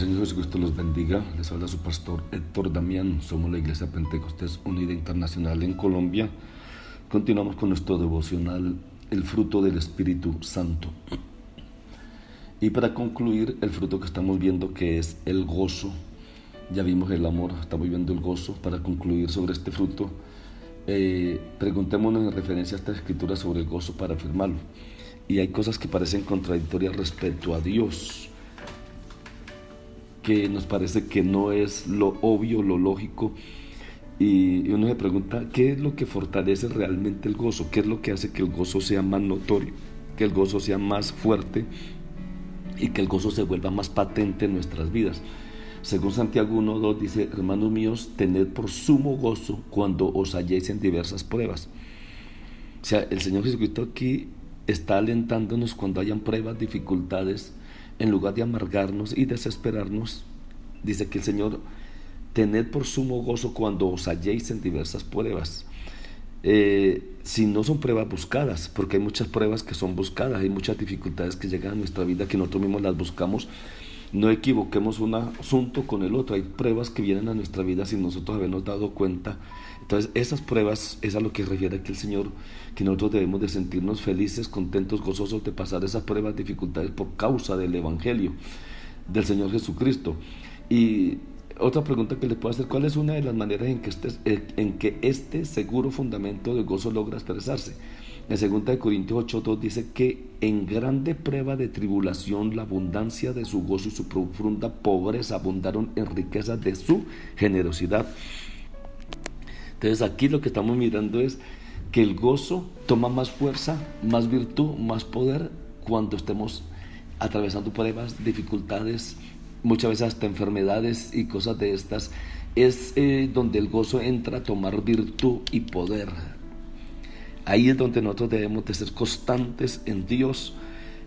Señor Jesucristo los bendiga. Les habla su pastor Héctor Damián. Somos la Iglesia Pentecostés Unida Internacional en Colombia. Continuamos con nuestro devocional El fruto del Espíritu Santo. Y para concluir, el fruto que estamos viendo que es el gozo. Ya vimos el amor, estamos viendo el gozo. Para concluir sobre este fruto, eh, preguntémonos en referencia a esta escritura sobre el gozo para afirmarlo. Y hay cosas que parecen contradictorias respecto a Dios que nos parece que no es lo obvio, lo lógico. Y uno se pregunta, ¿qué es lo que fortalece realmente el gozo? ¿Qué es lo que hace que el gozo sea más notorio, que el gozo sea más fuerte y que el gozo se vuelva más patente en nuestras vidas? Según Santiago 1.2 dice, hermanos míos, tened por sumo gozo cuando os halléis en diversas pruebas. O sea, el Señor Jesucristo aquí está alentándonos cuando hayan pruebas, dificultades, en lugar de amargarnos y desesperarnos, dice que el Señor, tened por sumo gozo cuando os halléis en diversas pruebas. Eh, si no son pruebas buscadas, porque hay muchas pruebas que son buscadas, hay muchas dificultades que llegan a nuestra vida que nosotros mismos las buscamos. No equivoquemos un asunto con el otro, hay pruebas que vienen a nuestra vida sin nosotros habernos dado cuenta entonces, esas pruebas es a lo que refiere aquí el Señor, que nosotros debemos de sentirnos felices, contentos, gozosos de pasar esas pruebas, dificultades por causa del Evangelio del Señor Jesucristo. Y otra pregunta que les puedo hacer, ¿cuál es una de las maneras en que este, en que este seguro fundamento de gozo logra expresarse? En 2 Corintios 8.2 dice que en grande prueba de tribulación la abundancia de su gozo y su profunda pobreza abundaron en riqueza de su generosidad. Entonces aquí lo que estamos mirando es que el gozo toma más fuerza, más virtud, más poder cuando estemos atravesando pruebas, dificultades, muchas veces hasta enfermedades y cosas de estas. Es eh, donde el gozo entra a tomar virtud y poder. Ahí es donde nosotros debemos de ser constantes en Dios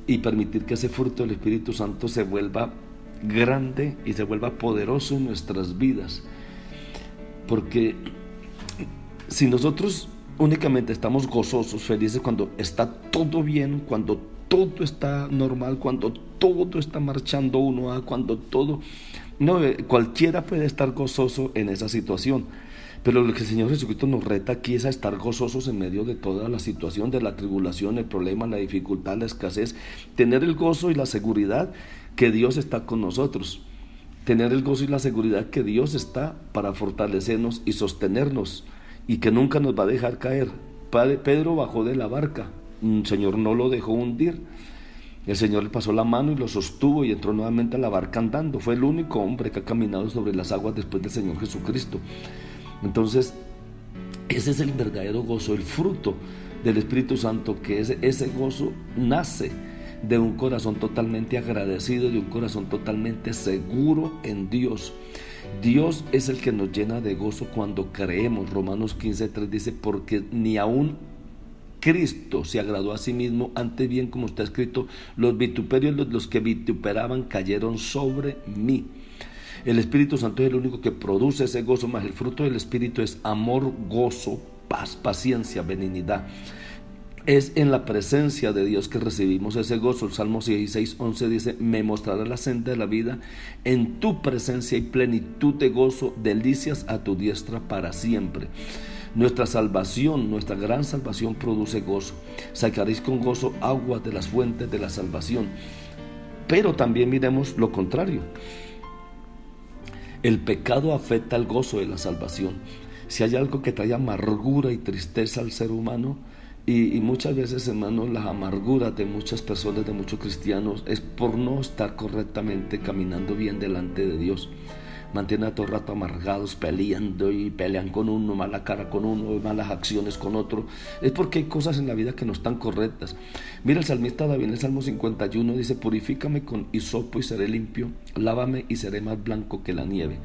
y permitir que ese fruto del Espíritu Santo se vuelva grande y se vuelva poderoso en nuestras vidas. Porque si nosotros únicamente estamos gozosos, felices cuando está todo bien, cuando todo está normal, cuando todo está marchando uno a, cuando todo... No, eh, cualquiera puede estar gozoso en esa situación. Pero lo que el Señor Jesucristo nos reta aquí es a estar gozosos en medio de toda la situación, de la tribulación, el problema, la dificultad, la escasez. Tener el gozo y la seguridad que Dios está con nosotros. Tener el gozo y la seguridad que Dios está para fortalecernos y sostenernos y que nunca nos va a dejar caer. Pedro bajó de la barca, el Señor no lo dejó hundir. El Señor le pasó la mano y lo sostuvo y entró nuevamente a la barca andando. Fue el único hombre que ha caminado sobre las aguas después del Señor Jesucristo. Entonces, ese es el verdadero gozo, el fruto del Espíritu Santo, que ese, ese gozo nace de un corazón totalmente agradecido, de un corazón totalmente seguro en Dios. Dios es el que nos llena de gozo cuando creemos. Romanos 15.3 dice, porque ni aún Cristo se agradó a sí mismo, antes bien como está escrito, los vituperios, los que vituperaban cayeron sobre mí. El Espíritu Santo es el único que produce ese gozo, más el fruto del Espíritu es amor, gozo, paz, paciencia, benignidad. Es en la presencia de Dios que recibimos ese gozo. El Salmo 16, 11 dice, me mostrará la senda de la vida, en tu presencia y plenitud de gozo, delicias a tu diestra para siempre. Nuestra salvación, nuestra gran salvación produce gozo. Sacaréis con gozo agua de las fuentes de la salvación. Pero también miremos lo contrario. El pecado afecta al gozo de la salvación. Si hay algo que trae amargura y tristeza al ser humano, y, muchas veces, hermanos, las amarguras de muchas personas, de muchos cristianos, es por no estar correctamente caminando bien delante de Dios. Mantienen a todo rato amargados, peleando y pelean con uno, mala cara con uno, malas acciones con otro. Es porque hay cosas en la vida que no están correctas. Mira, el salmista David en el Salmo 51 dice, purifícame con hisopo y seré limpio, lávame y seré más blanco que la nieve.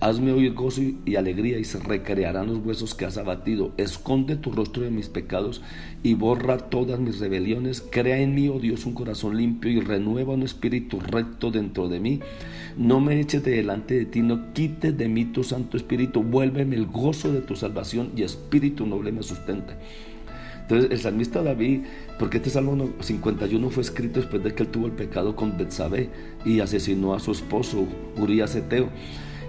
Hazme oír gozo y alegría y se recrearán los huesos que has abatido. Esconde tu rostro de mis pecados y borra todas mis rebeliones. Crea en mí, oh Dios, un corazón limpio y renueva un espíritu recto dentro de mí. No me eches de delante de ti, no quites de mí tu Santo Espíritu. Vuélveme el gozo de tu salvación y espíritu noble me sustenta. Entonces el salmista David, porque este Salmo 51 fue escrito después de que él tuvo el pecado con Betsabé y asesinó a su esposo Urias Eteo.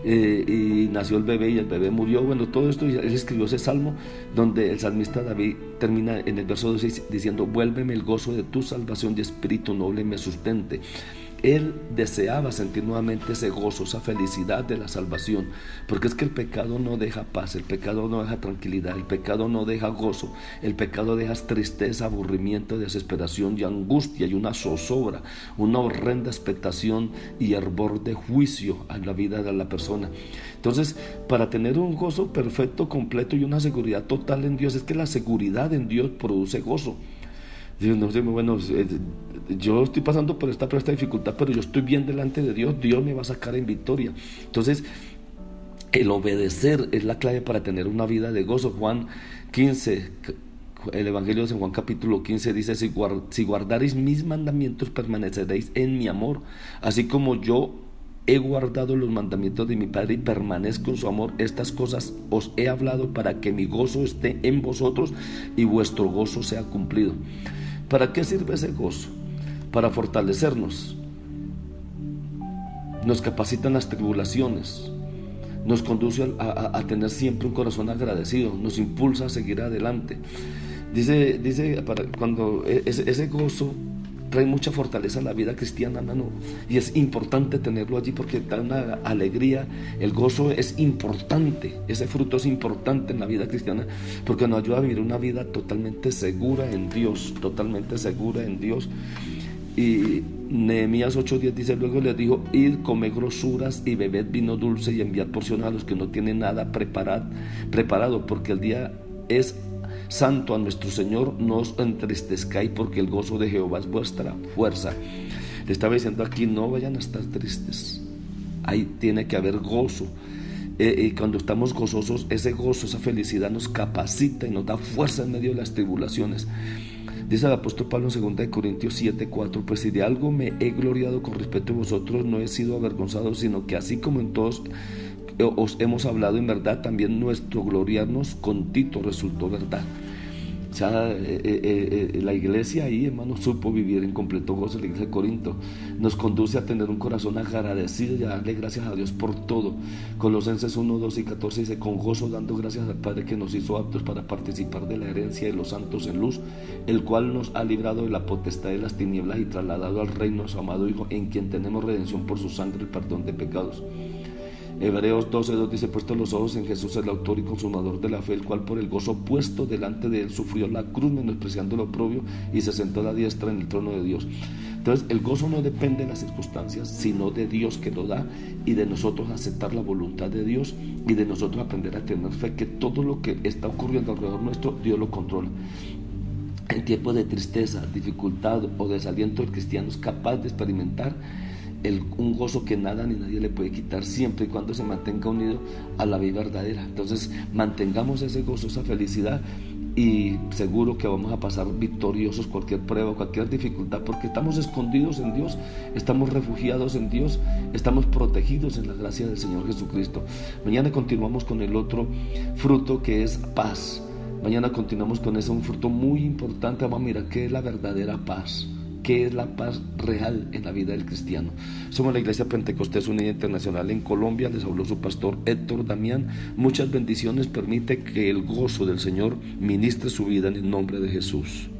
Eh, y nació el bebé y el bebé murió. Bueno, todo esto, él escribió ese salmo donde el salmista David termina en el verso 12 diciendo, vuélveme el gozo de tu salvación y espíritu noble me sustente. Él deseaba sentir nuevamente ese gozo, esa felicidad de la salvación, porque es que el pecado no deja paz, el pecado no deja tranquilidad, el pecado no deja gozo, el pecado deja tristeza, aburrimiento, desesperación y angustia y una zozobra, una horrenda expectación y hervor de juicio a la vida de la persona. Entonces, para tener un gozo perfecto, completo y una seguridad total en Dios, es que la seguridad en Dios produce gozo no sé, bueno, eh, yo estoy pasando por esta, por esta dificultad, pero yo estoy bien delante de Dios, Dios me va a sacar en victoria. Entonces, el obedecer es la clave para tener una vida de gozo. Juan 15, el Evangelio de San Juan capítulo 15 dice, si, si guardaréis mis mandamientos, permaneceréis en mi amor, así como yo he guardado los mandamientos de mi Padre y permanezco en su amor. Estas cosas os he hablado para que mi gozo esté en vosotros y vuestro gozo sea cumplido. ¿Para qué sirve ese gozo? Para fortalecernos. Nos capacitan las tribulaciones. Nos conduce a, tener siempre un corazón agradecido. Nos impulsa a seguir adelante. Dice, dice cuando e, ese, gozo trae mucha fortaleza a la vida cristiana, mano. Y es importante tenerlo allí porque da una alegría. El gozo es importante. Ese fruto es importante en la vida cristiana porque nos ayuda a vivir una vida totalmente segura en Dios. Totalmente segura en Dios. Y Nehemías 8:10 dice, luego les dijo, id, come grosuras y bebed vino dulce y enviad porciones a los que no tienen nada preparado, preparado porque el día es Santo a nuestro Señor, no os entristezcáis porque el gozo de Jehová es vuestra fuerza. Le estaba diciendo aquí, no vayan a estar tristes. Ahí tiene que haber gozo. Eh, y cuando estamos gozosos, ese gozo, esa felicidad nos capacita y nos da fuerza en medio de las tribulaciones. Dice el apóstol Pablo en 2 Corintios 7, 4, pues si de algo me he gloriado con respecto a vosotros, no he sido avergonzado, sino que así como en todos os hemos hablado en verdad, también nuestro gloriarnos con Tito resultó verdad. O eh, eh, eh, la iglesia ahí, hermano, supo vivir en completo gozo, la iglesia de Corinto. Nos conduce a tener un corazón agradecido y a darle gracias a Dios por todo. Colosenses 1, 2 y 14 dice, con gozo dando gracias al Padre que nos hizo aptos para participar de la herencia de los santos en luz, el cual nos ha librado de la potestad de las tinieblas y trasladado al reino de su amado Hijo, en quien tenemos redención por su sangre y perdón de pecados Hebreos 12.2 dice, puesto los ojos en Jesús, el autor y consumador de la fe, el cual por el gozo puesto delante de él sufrió la cruz, menospreciando lo propio, y se sentó a la diestra en el trono de Dios. Entonces, el gozo no depende de las circunstancias, sino de Dios que lo da y de nosotros aceptar la voluntad de Dios y de nosotros aprender a tener fe que todo lo que está ocurriendo alrededor nuestro, Dios lo controla. En tiempos de tristeza, dificultad o desaliento, el cristiano es capaz de experimentar un gozo que nada ni nadie le puede quitar siempre y cuando se mantenga unido a la vida verdadera. Entonces mantengamos ese gozo, esa felicidad y seguro que vamos a pasar victoriosos cualquier prueba, cualquier dificultad, porque estamos escondidos en Dios, estamos refugiados en Dios, estamos protegidos en la gracia del Señor Jesucristo. Mañana continuamos con el otro fruto que es paz. Mañana continuamos con ese un fruto muy importante. Vamos a mirar qué es la verdadera paz qué es la paz real en la vida del cristiano. Somos la Iglesia Pentecostés Unida Internacional en Colombia, les habló su pastor Héctor Damián. Muchas bendiciones, permite que el gozo del Señor ministre su vida en el nombre de Jesús.